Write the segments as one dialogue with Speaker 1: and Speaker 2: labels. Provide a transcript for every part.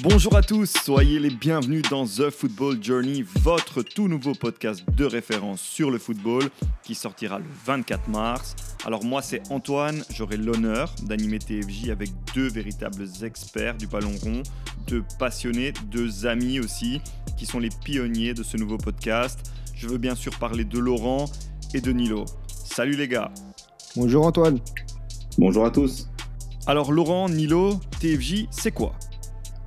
Speaker 1: Bonjour à tous, soyez les bienvenus dans The Football Journey, votre tout nouveau podcast de référence sur le football qui sortira le 24 mars. Alors moi c'est Antoine, j'aurai l'honneur d'animer TFJ avec deux véritables experts du ballon rond, deux passionnés, deux amis aussi, qui sont les pionniers de ce nouveau podcast. Je veux bien sûr parler de Laurent et de Nilo. Salut les gars.
Speaker 2: Bonjour Antoine.
Speaker 3: Bonjour à tous.
Speaker 1: Alors Laurent, Nilo, TFJ, c'est quoi?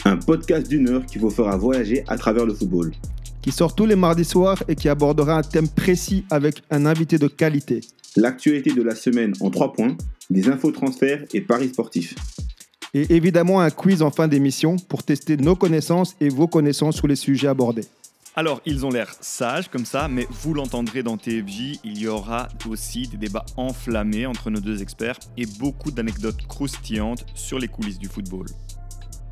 Speaker 3: Un podcast d'une heure qui vous fera voyager à travers le football.
Speaker 2: Qui sort tous les mardis soirs et qui abordera un thème précis avec un invité de qualité.
Speaker 3: L'actualité de la semaine en trois points, des infos transferts et paris sportifs.
Speaker 2: Et évidemment un quiz en fin d'émission pour tester nos connaissances et vos connaissances sur les sujets abordés.
Speaker 1: Alors, ils ont l'air sages comme ça, mais vous l'entendrez dans TFJ, il y aura aussi des débats enflammés entre nos deux experts et beaucoup d'anecdotes croustillantes sur les coulisses du football.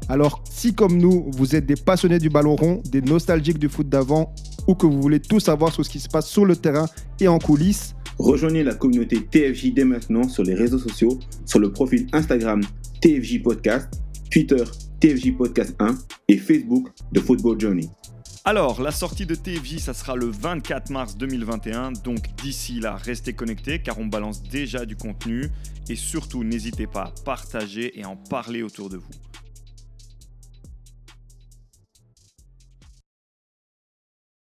Speaker 2: Alors, si comme nous, vous êtes des passionnés du ballon rond, des nostalgiques du foot d'avant, ou que vous voulez tout savoir sur ce qui se passe sur le terrain et en coulisses,
Speaker 3: rejoignez la communauté TFJ dès maintenant sur les réseaux sociaux, sur le profil Instagram TFJ Podcast, Twitter TFJ Podcast 1 et Facebook de Football Journey.
Speaker 1: Alors, la sortie de TFJ, ça sera le 24 mars 2021. Donc d'ici là, restez connectés car on balance déjà du contenu. Et surtout, n'hésitez pas à partager et en parler autour de vous.